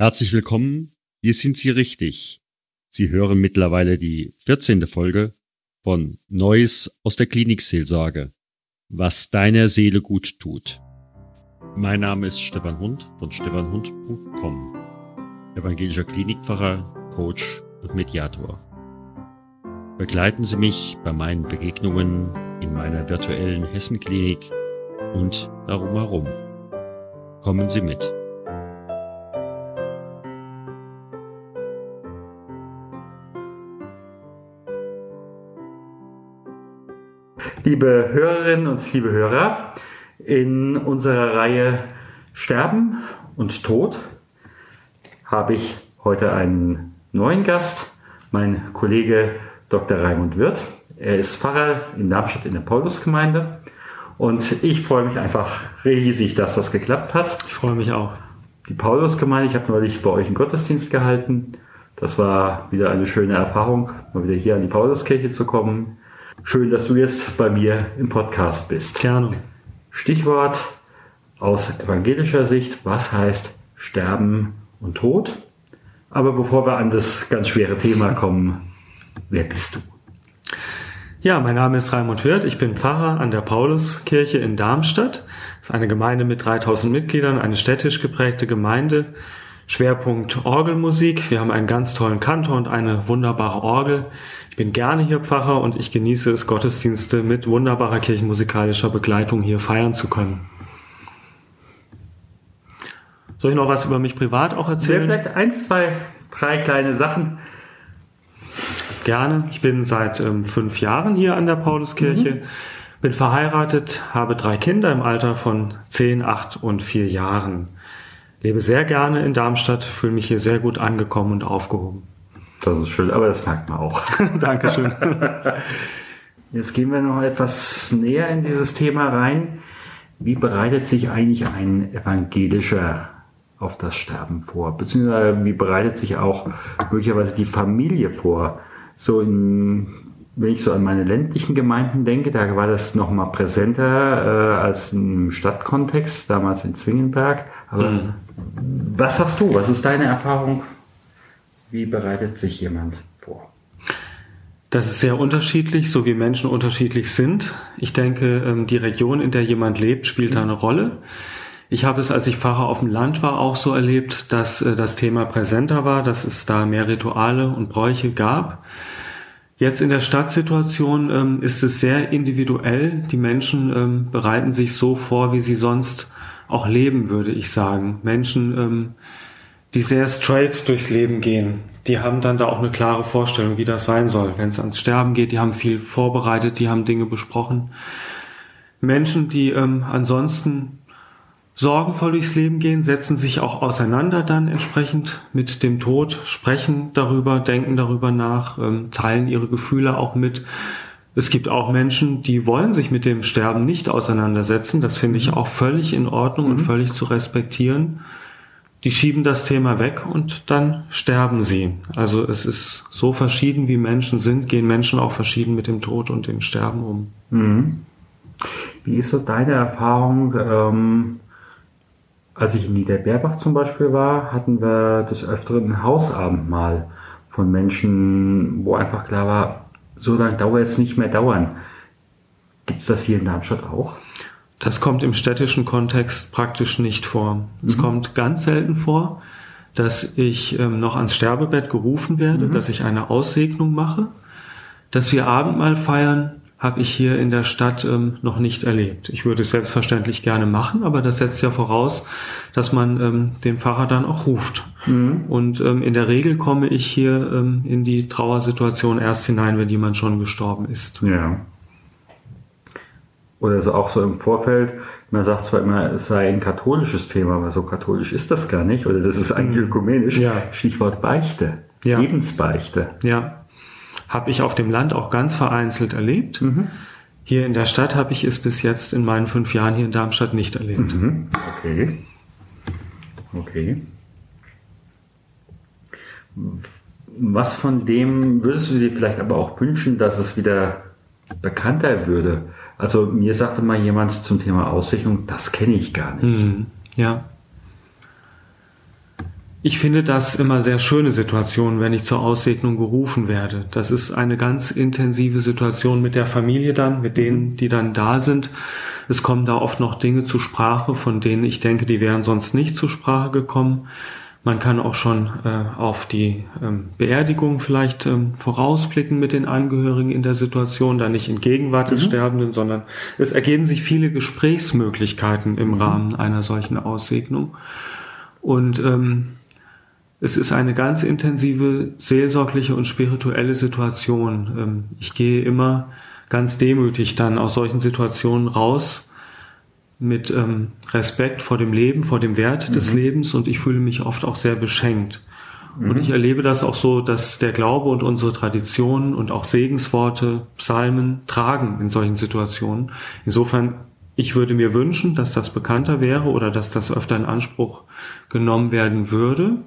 Herzlich willkommen, hier sind Sie richtig. Sie hören mittlerweile die 14. Folge von Neues aus der Klinikseelsorge. Was deiner Seele gut tut. Mein Name ist Stefan Hund von stefanhund.com, evangelischer Klinikpfarrer, Coach und Mediator. Begleiten Sie mich bei meinen Begegnungen in meiner virtuellen Hessenklinik und darum herum. Kommen Sie mit. Liebe Hörerinnen und liebe Hörer, in unserer Reihe Sterben und Tod habe ich heute einen neuen Gast, mein Kollege Dr. Raimund Wirth. Er ist Pfarrer in Darmstadt in der Paulusgemeinde und ich freue mich einfach riesig, dass das geklappt hat. Ich freue mich auch. Die Paulusgemeinde, ich habe neulich bei euch einen Gottesdienst gehalten. Das war wieder eine schöne Erfahrung, mal wieder hier an die Pauluskirche zu kommen. Schön, dass du jetzt bei mir im Podcast bist. Gerne. Stichwort aus evangelischer Sicht, was heißt Sterben und Tod? Aber bevor wir an das ganz schwere Thema kommen, wer bist du? Ja, mein Name ist Raimund Wirth. Ich bin Pfarrer an der Pauluskirche in Darmstadt. Das ist eine Gemeinde mit 3000 Mitgliedern, eine städtisch geprägte Gemeinde. Schwerpunkt Orgelmusik. Wir haben einen ganz tollen Kantor und eine wunderbare Orgel bin gerne hier Pfarrer und ich genieße es, Gottesdienste mit wunderbarer kirchenmusikalischer Begleitung hier feiern zu können. Soll ich noch was über mich privat auch erzählen? Ja, vielleicht eins, zwei, drei kleine Sachen. Gerne. Ich bin seit ähm, fünf Jahren hier an der Pauluskirche, mhm. bin verheiratet, habe drei Kinder im Alter von zehn, acht und vier Jahren. Lebe sehr gerne in Darmstadt, fühle mich hier sehr gut angekommen und aufgehoben. Das ist schön, aber das merkt man auch. Dankeschön. Jetzt gehen wir noch etwas näher in dieses Thema rein. Wie bereitet sich eigentlich ein evangelischer auf das Sterben vor? Beziehungsweise wie bereitet sich auch möglicherweise die Familie vor? So in, wenn ich so an meine ländlichen Gemeinden denke, da war das noch mal präsenter äh, als im Stadtkontext, damals in Zwingenberg. Aber mhm. was hast du? Was ist deine Erfahrung wie bereitet sich jemand vor? Das ist sehr unterschiedlich, so wie Menschen unterschiedlich sind. Ich denke, ähm, die Region, in der jemand lebt, spielt da eine Rolle. Ich habe es, als ich Pfarrer auf dem Land war, auch so erlebt, dass äh, das Thema präsenter war, dass es da mehr Rituale und Bräuche gab. Jetzt in der Stadtsituation ähm, ist es sehr individuell. Die Menschen ähm, bereiten sich so vor, wie sie sonst auch leben, würde ich sagen. Menschen die sehr straight durchs Leben gehen, die haben dann da auch eine klare Vorstellung, wie das sein soll. Wenn es ans Sterben geht, die haben viel vorbereitet, die haben Dinge besprochen. Menschen, die ähm, ansonsten sorgenvoll durchs Leben gehen, setzen sich auch auseinander dann entsprechend mit dem Tod, sprechen darüber, denken darüber nach, ähm, teilen ihre Gefühle auch mit. Es gibt auch Menschen, die wollen sich mit dem Sterben nicht auseinandersetzen. Das finde ich mhm. auch völlig in Ordnung mhm. und völlig zu respektieren die schieben das Thema weg und dann sterben sie. Also es ist so verschieden, wie Menschen sind, gehen Menschen auch verschieden mit dem Tod und dem Sterben um. Mhm. Wie ist so deine Erfahrung? Ähm, als ich in Niederberbach zum Beispiel war, hatten wir des Öfteren ein Hausabendmahl von Menschen, wo einfach klar war, so lange dauert es nicht mehr dauern. Gibt es das hier in Darmstadt auch? Das kommt im städtischen Kontext praktisch nicht vor. Es mhm. kommt ganz selten vor, dass ich ähm, noch ans Sterbebett gerufen werde, mhm. dass ich eine Aussegnung mache. Dass wir Abendmahl feiern, habe ich hier in der Stadt ähm, noch nicht erlebt. Ich würde es selbstverständlich gerne machen, aber das setzt ja voraus, dass man ähm, den Pfarrer dann auch ruft. Mhm. Und ähm, in der Regel komme ich hier ähm, in die Trauersituation erst hinein, wenn jemand schon gestorben ist. Ja oder so auch so im Vorfeld, man sagt zwar immer, es sei ein katholisches Thema, aber so katholisch ist das gar nicht, oder das ist eigentlich mhm. ökumenisch. Ja. Stichwort Beichte, ja. Lebensbeichte. Ja, habe ich auf dem Land auch ganz vereinzelt erlebt. Mhm. Hier in der Stadt habe ich es bis jetzt in meinen fünf Jahren hier in Darmstadt nicht erlebt. Mhm. Okay. Okay. Was von dem würdest du dir vielleicht aber auch wünschen, dass es wieder bekannter würde? Also mir sagte mal jemand zum Thema Aussicherung, das kenne ich gar nicht. Mhm. Ja. Ich finde das immer sehr schöne Situation, wenn ich zur Aussegnung gerufen werde. Das ist eine ganz intensive Situation mit der Familie dann, mit denen, die dann da sind. Es kommen da oft noch Dinge zur Sprache, von denen ich denke, die wären sonst nicht zur Sprache gekommen. Man kann auch schon äh, auf die ähm, Beerdigung vielleicht ähm, vorausblicken mit den Angehörigen in der Situation, da nicht in Gegenwart des mhm. Sterbenden, sondern es ergeben sich viele Gesprächsmöglichkeiten im mhm. Rahmen einer solchen Aussegnung. Und ähm, es ist eine ganz intensive seelsorgliche und spirituelle Situation. Ähm, ich gehe immer ganz demütig dann aus solchen Situationen raus mit ähm, Respekt vor dem Leben, vor dem Wert mhm. des Lebens und ich fühle mich oft auch sehr beschenkt. Mhm. Und ich erlebe das auch so, dass der Glaube und unsere Traditionen und auch Segensworte, Psalmen tragen in solchen Situationen. Insofern, ich würde mir wünschen, dass das bekannter wäre oder dass das öfter in Anspruch genommen werden würde.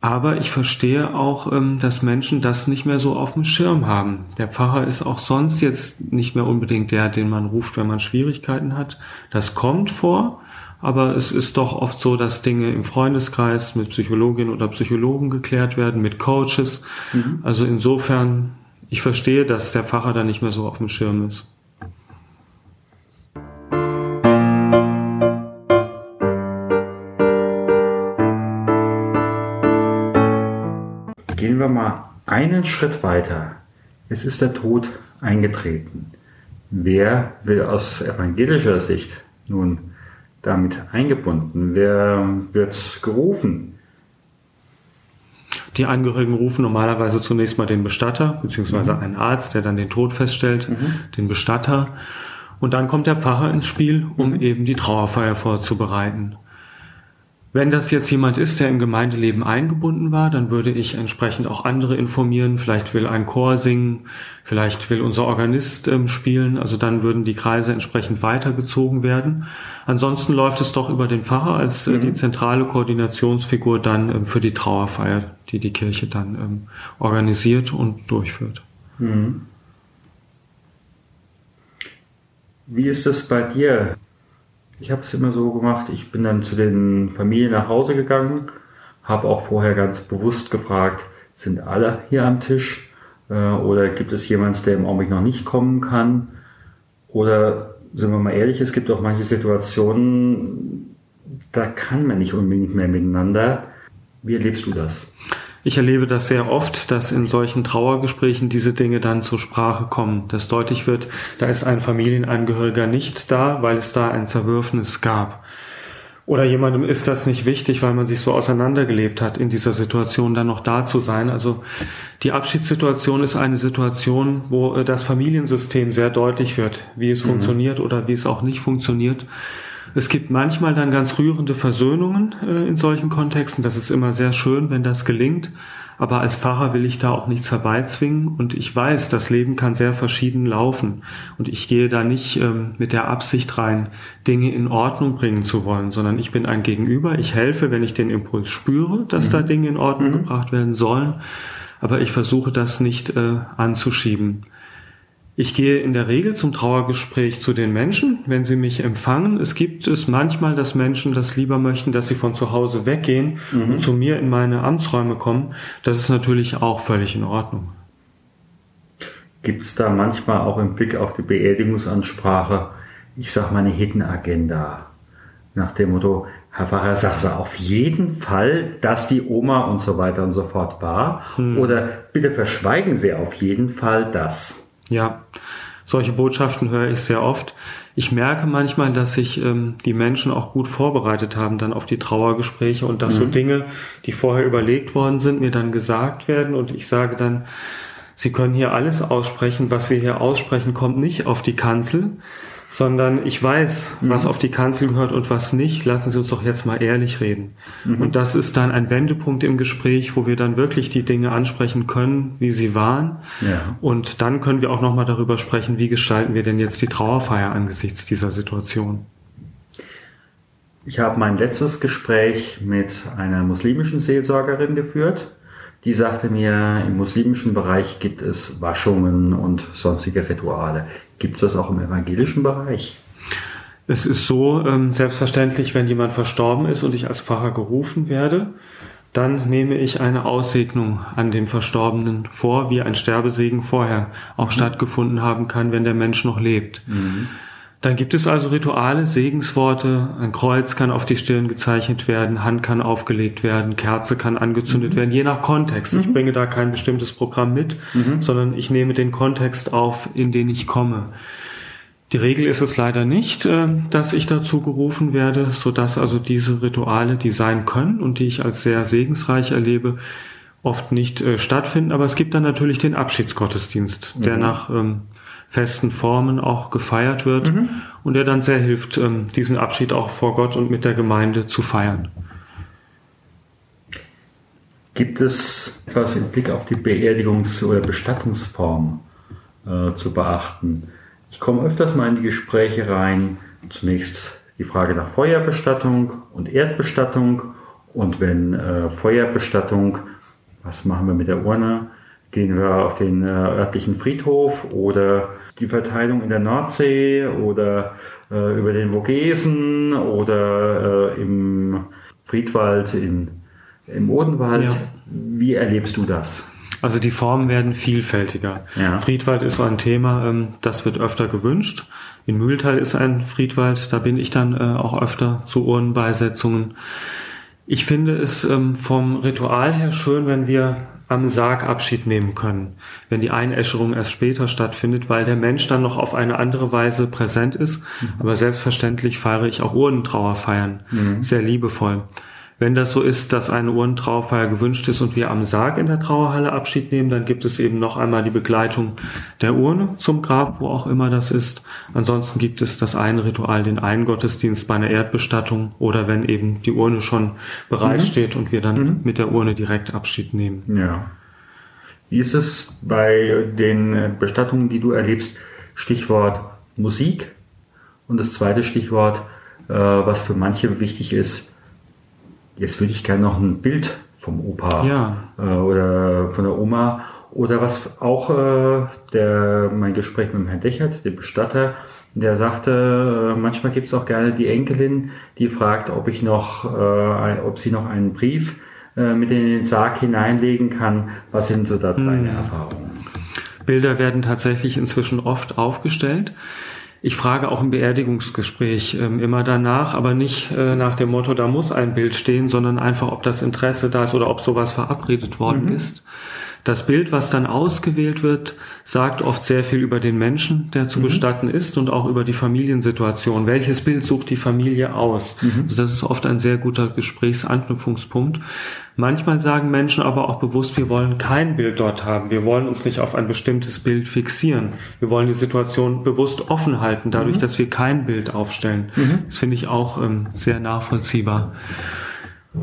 Aber ich verstehe auch, ähm, dass Menschen das nicht mehr so auf dem Schirm haben. Der Pfarrer ist auch sonst jetzt nicht mehr unbedingt der, den man ruft, wenn man Schwierigkeiten hat. Das kommt vor, aber es ist doch oft so, dass Dinge im Freundeskreis mit Psychologinnen oder Psychologen geklärt werden, mit Coaches. Mhm. Also insofern, ich verstehe, dass der Pfarrer da nicht mehr so auf dem Schirm ist. Wir mal einen Schritt weiter. Es ist der Tod eingetreten. Wer will aus evangelischer Sicht nun damit eingebunden? Wer wird gerufen? Die Angehörigen rufen normalerweise zunächst mal den Bestatter, beziehungsweise mhm. einen Arzt, der dann den Tod feststellt, mhm. den Bestatter. Und dann kommt der Pfarrer ins Spiel, um mhm. eben die Trauerfeier vorzubereiten. Wenn das jetzt jemand ist, der im Gemeindeleben eingebunden war, dann würde ich entsprechend auch andere informieren. Vielleicht will ein Chor singen, vielleicht will unser Organist ähm, spielen. Also dann würden die Kreise entsprechend weitergezogen werden. Ansonsten läuft es doch über den Pfarrer als äh, mhm. die zentrale Koordinationsfigur dann ähm, für die Trauerfeier, die die Kirche dann ähm, organisiert und durchführt. Mhm. Wie ist das bei dir? Ich habe es immer so gemacht, ich bin dann zu den Familien nach Hause gegangen, habe auch vorher ganz bewusst gefragt, sind alle hier am Tisch äh, oder gibt es jemand, der im Augenblick noch nicht kommen kann? Oder sind wir mal ehrlich, es gibt auch manche Situationen, da kann man nicht unbedingt mehr miteinander. Wie erlebst du das? Ich erlebe das sehr oft, dass in solchen Trauergesprächen diese Dinge dann zur Sprache kommen, dass deutlich wird, da ist ein Familienangehöriger nicht da, weil es da ein Zerwürfnis gab. Oder jemandem ist das nicht wichtig, weil man sich so auseinandergelebt hat, in dieser Situation dann noch da zu sein. Also die Abschiedssituation ist eine Situation, wo äh, das Familiensystem sehr deutlich wird, wie es mhm. funktioniert oder wie es auch nicht funktioniert. Es gibt manchmal dann ganz rührende Versöhnungen äh, in solchen Kontexten. Das ist immer sehr schön, wenn das gelingt. Aber als Pfarrer will ich da auch nichts herbeizwingen und ich weiß, das Leben kann sehr verschieden laufen und ich gehe da nicht ähm, mit der Absicht rein, Dinge in Ordnung bringen zu wollen, sondern ich bin ein Gegenüber. Ich helfe, wenn ich den Impuls spüre, dass mhm. da Dinge in Ordnung mhm. gebracht werden sollen, aber ich versuche das nicht äh, anzuschieben. Ich gehe in der Regel zum Trauergespräch zu den Menschen, wenn sie mich empfangen. Es gibt es manchmal, dass Menschen das lieber möchten, dass sie von zu Hause weggehen mhm. und zu mir in meine Amtsräume kommen. Das ist natürlich auch völlig in Ordnung. Gibt es da manchmal auch im Blick auf die Beerdigungsansprache, ich sag mal eine Hidden Agenda? Nach dem Motto, Herr Pfarrer, sagen Sie auf jeden Fall, dass die Oma und so weiter und so fort war. Hm. Oder bitte verschweigen Sie auf jeden Fall das. Ja, solche Botschaften höre ich sehr oft. Ich merke manchmal, dass sich ähm, die Menschen auch gut vorbereitet haben dann auf die Trauergespräche und dass mhm. so Dinge, die vorher überlegt worden sind, mir dann gesagt werden und ich sage dann, Sie können hier alles aussprechen, was wir hier aussprechen, kommt nicht auf die Kanzel sondern ich weiß, mhm. was auf die Kanzel gehört und was nicht. Lassen Sie uns doch jetzt mal ehrlich reden. Mhm. Und das ist dann ein Wendepunkt im Gespräch, wo wir dann wirklich die Dinge ansprechen können, wie sie waren. Ja. Und dann können wir auch nochmal darüber sprechen, wie gestalten wir denn jetzt die Trauerfeier angesichts dieser Situation. Ich habe mein letztes Gespräch mit einer muslimischen Seelsorgerin geführt. Die sagte mir, im muslimischen Bereich gibt es Waschungen und sonstige Rituale. Gibt es das auch im evangelischen Bereich? Es ist so, ähm, selbstverständlich, wenn jemand verstorben ist und ich als Pfarrer gerufen werde, dann nehme ich eine Aussegnung an dem Verstorbenen vor, wie ein Sterbesegen vorher auch mhm. stattgefunden haben kann, wenn der Mensch noch lebt. Mhm. Dann gibt es also Rituale, Segensworte, ein Kreuz kann auf die Stirn gezeichnet werden, Hand kann aufgelegt werden, Kerze kann angezündet mhm. werden, je nach Kontext. Ich mhm. bringe da kein bestimmtes Programm mit, mhm. sondern ich nehme den Kontext auf, in den ich komme. Die Regel ist es leider nicht, äh, dass ich dazu gerufen werde, so dass also diese Rituale, die sein können und die ich als sehr segensreich erlebe, oft nicht äh, stattfinden. Aber es gibt dann natürlich den Abschiedsgottesdienst, der mhm. nach ähm, festen Formen auch gefeiert wird mhm. und der dann sehr hilft, ähm, diesen Abschied auch vor Gott und mit der Gemeinde zu feiern. Gibt es etwas im Blick auf die Beerdigungs- oder Bestattungsform äh, zu beachten? Ich komme öfters mal in die Gespräche rein. Zunächst die Frage nach Feuerbestattung und Erdbestattung. Und wenn äh, Feuerbestattung, was machen wir mit der Urne? Gehen wir auf den äh, örtlichen Friedhof oder die Verteilung in der Nordsee oder äh, über den Vogesen oder äh, im Friedwald in, im Odenwald. Ja. Wie erlebst du das? Also die Formen werden vielfältiger. Ja. Friedwald ist so ein Thema, ähm, das wird öfter gewünscht. In Mühltal ist ein Friedwald, da bin ich dann äh, auch öfter zu Urnenbeisetzungen. Ich finde es ähm, vom Ritual her schön, wenn wir am Sarg Abschied nehmen können, wenn die Einäscherung erst später stattfindet, weil der Mensch dann noch auf eine andere Weise präsent ist. Mhm. Aber selbstverständlich feiere ich auch Urnentrauerfeiern, mhm. sehr liebevoll. Wenn das so ist, dass eine Urnentrauerfeier gewünscht ist und wir am Sarg in der Trauerhalle Abschied nehmen, dann gibt es eben noch einmal die Begleitung der Urne zum Grab, wo auch immer das ist. Ansonsten gibt es das eine Ritual, den einen Gottesdienst bei einer Erdbestattung oder wenn eben die Urne schon bereitsteht mhm. und wir dann mhm. mit der Urne direkt Abschied nehmen. Ja. Wie ist es bei den Bestattungen, die du erlebst? Stichwort Musik. Und das zweite Stichwort, äh, was für manche wichtig ist, jetzt würde ich gerne noch ein Bild vom Opa ja. äh, oder von der Oma oder was auch äh, der mein Gespräch mit dem Herrn Dechert, dem Bestatter, der sagte, äh, manchmal gibt es auch gerne die Enkelin, die fragt, ob ich noch, äh, ob sie noch einen Brief äh, mit in den Sarg hineinlegen kann. Was sind so da deine hm. Erfahrungen? Bilder werden tatsächlich inzwischen oft aufgestellt. Ich frage auch im Beerdigungsgespräch ähm, immer danach, aber nicht äh, nach dem Motto, da muss ein Bild stehen, sondern einfach, ob das Interesse da ist oder ob sowas verabredet worden mhm. ist. Das Bild, was dann ausgewählt wird, sagt oft sehr viel über den Menschen, der zu mhm. bestatten ist und auch über die Familiensituation. Welches Bild sucht die Familie aus? Mhm. Also das ist oft ein sehr guter Gesprächsanknüpfungspunkt. Manchmal sagen Menschen aber auch bewusst, wir wollen kein Bild dort haben. Wir wollen uns nicht auf ein bestimmtes Bild fixieren. Wir wollen die Situation bewusst offen halten, dadurch, mhm. dass wir kein Bild aufstellen. Mhm. Das finde ich auch ähm, sehr nachvollziehbar.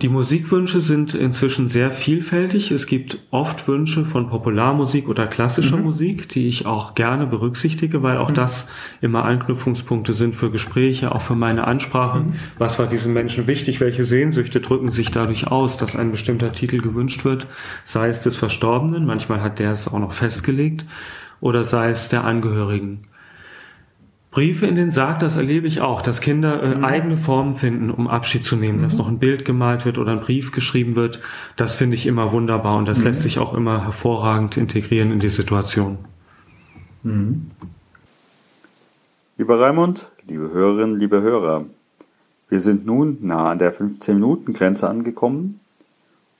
Die Musikwünsche sind inzwischen sehr vielfältig. Es gibt oft Wünsche von Popularmusik oder klassischer mhm. Musik, die ich auch gerne berücksichtige, weil auch mhm. das immer Anknüpfungspunkte sind für Gespräche, auch für meine Ansprache. Mhm. Was war diesem Menschen wichtig? Welche Sehnsüchte drücken sich dadurch aus, dass ein bestimmter Titel gewünscht wird? Sei es des Verstorbenen, manchmal hat der es auch noch festgelegt, oder sei es der Angehörigen. Briefe in den Sarg, das erlebe ich auch, dass Kinder äh, mhm. eigene Formen finden, um Abschied zu nehmen, mhm. dass noch ein Bild gemalt wird oder ein Brief geschrieben wird. Das finde ich immer wunderbar und das mhm. lässt sich auch immer hervorragend integrieren in die Situation. Mhm. Lieber Raimund, liebe Hörerinnen, liebe Hörer, wir sind nun nah an der 15-Minuten-Grenze angekommen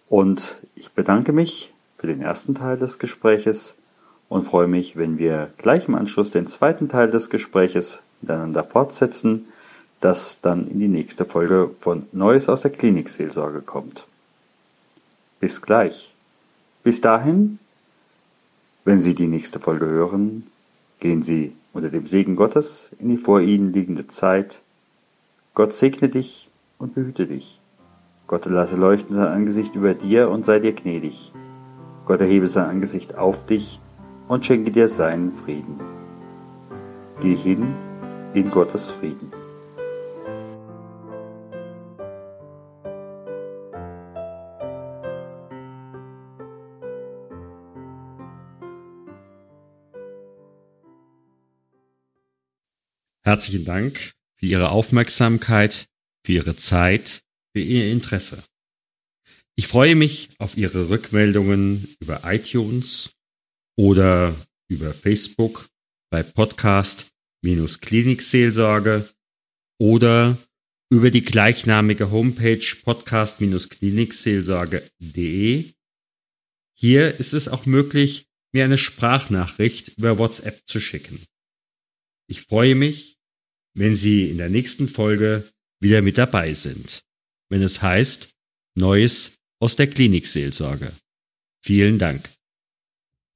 und ich bedanke mich für den ersten Teil des Gespräches und freue mich, wenn wir gleich im Anschluss den zweiten Teil des Gespräches miteinander fortsetzen, das dann in die nächste Folge von Neues aus der Klinikseelsorge kommt. Bis gleich. Bis dahin, wenn Sie die nächste Folge hören, gehen Sie unter dem Segen Gottes in die vor Ihnen liegende Zeit. Gott segne dich und behüte dich. Gott lasse leuchten sein Angesicht über dir und sei dir gnädig. Gott erhebe sein Angesicht auf dich und schenke dir seinen Frieden. Geh hin in Gottes Frieden. Herzlichen Dank für Ihre Aufmerksamkeit, für Ihre Zeit, für Ihr Interesse. Ich freue mich auf Ihre Rückmeldungen über iTunes oder über Facebook bei Podcast-Klinikseelsorge oder über die gleichnamige Homepage podcast-klinikseelsorge.de. Hier ist es auch möglich, mir eine Sprachnachricht über WhatsApp zu schicken. Ich freue mich, wenn Sie in der nächsten Folge wieder mit dabei sind, wenn es heißt Neues aus der Klinikseelsorge. Vielen Dank.